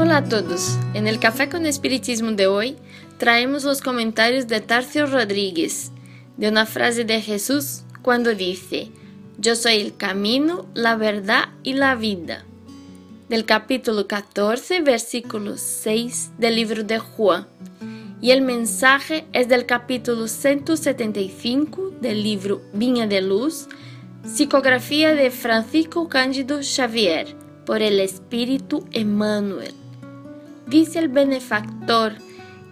Hola a todos. En el Café con Espiritismo de hoy traemos los comentarios de Tarcio Rodríguez de una frase de Jesús cuando dice, Yo soy el camino, la verdad y la vida. Del capítulo 14, versículo 6 del libro de Juan. Y el mensaje es del capítulo 175 del libro Viña de Luz, psicografía de Francisco Cándido Xavier por el Espíritu Emmanuel. Dice el benefactor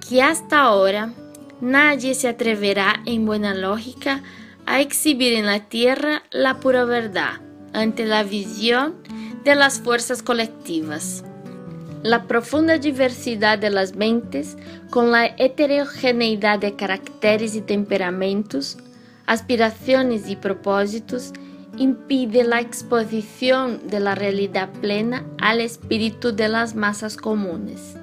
que hasta ahora nadie se atreverá en buena lógica a exhibir en la tierra la pura verdad ante la visión de las fuerzas colectivas. La profunda diversidad de las mentes, con la heterogeneidad de caracteres y temperamentos, aspiraciones y propósitos, impide la exposición de la realidad plena al espíritu de las masas comunes.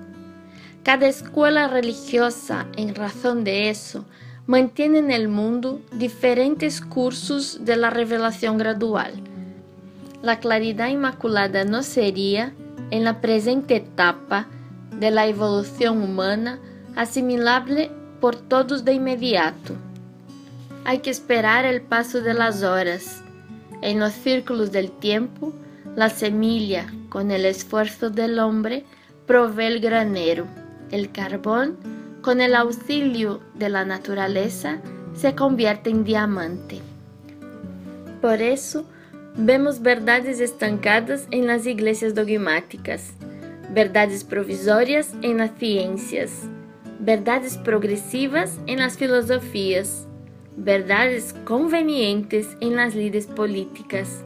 Cada escuela religiosa, en razón de eso, mantiene en el mundo diferentes cursos de la revelación gradual. La claridad inmaculada no sería, en la presente etapa de la evolución humana, asimilable por todos de inmediato. Hay que esperar el paso de las horas, en los círculos del tiempo, la semilla, con el esfuerzo del hombre, provee el granero. El carbón, con el auxilio de la naturaleza, se convierte en diamante. Por eso, vemos verdades estancadas en las iglesias dogmáticas, verdades provisorias en las ciencias, verdades progresivas en las filosofías, verdades convenientes en las lides políticas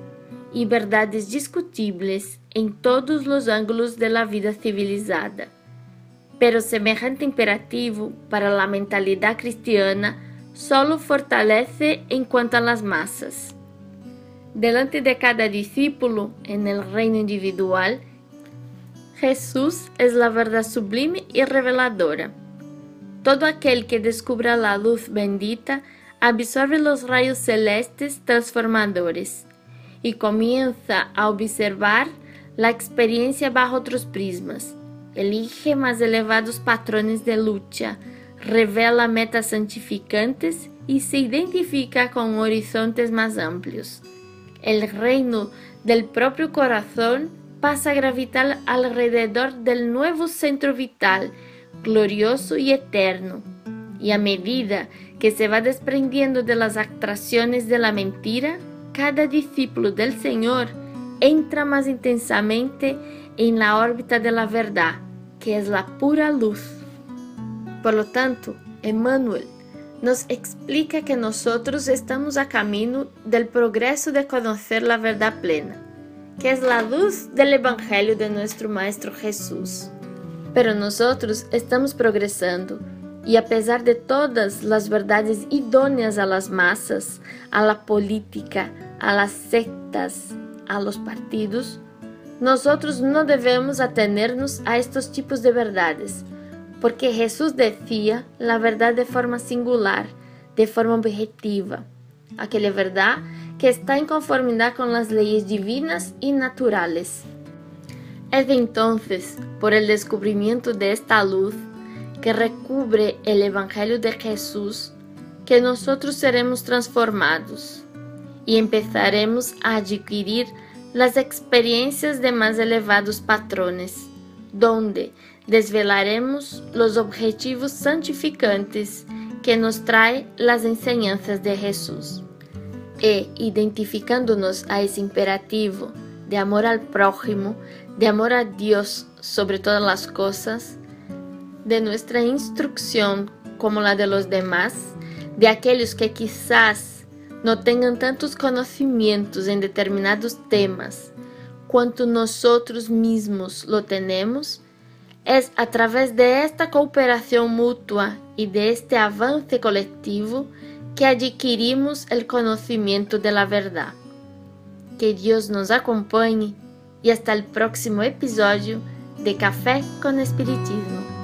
y verdades discutibles en todos los ángulos de la vida civilizada. Pero semejante imperativo para la mentalidad cristiana solo fortalece en cuanto a las masas. Delante de cada discípulo en el reino individual, Jesús es la verdad sublime y reveladora. Todo aquel que descubra la luz bendita absorbe los rayos celestes transformadores y comienza a observar la experiencia bajo otros prismas. Elige más elevados patrones de lucha, revela metas santificantes y se identifica con horizontes más amplios. El reino del propio corazón pasa a gravitar alrededor del nuevo centro vital, glorioso y eterno. Y a medida que se va desprendiendo de las atracciones de la mentira, cada discípulo del Señor entra más intensamente en la órbita de la verdad, que es la pura luz. Por lo tanto, Emmanuel nos explica que nosotros estamos a camino del progreso de conocer la verdad plena, que es la luz del Evangelio de nuestro Maestro Jesús. Pero nosotros estamos progresando y a pesar de todas las verdades idóneas a las masas, a la política, a las sectas, a los partidos, nosotros no debemos atenernos a estos tipos de verdades, porque Jesús decía la verdad de forma singular, de forma objetiva, aquella verdad que está en conformidad con las leyes divinas y naturales. Es entonces, por el descubrimiento de esta luz, que recubre el Evangelio de Jesús, que nosotros seremos transformados y empezaremos a adquirir las experiencias de más elevados patrones, donde desvelaremos los objetivos santificantes que nos trae las enseñanzas de Jesús. E, identificándonos a ese imperativo de amor al prójimo, de amor a Dios sobre todas las cosas, de nuestra instrucción como la de los demás, de aquellos que quizás no tengan tantos conocimientos en determinados temas cuanto nosotros mismos lo tenemos, es a través de esta cooperación mutua y de este avance colectivo que adquirimos el conocimiento de la verdad. Que Dios nos acompañe y hasta el próximo episodio de Café con Espiritismo.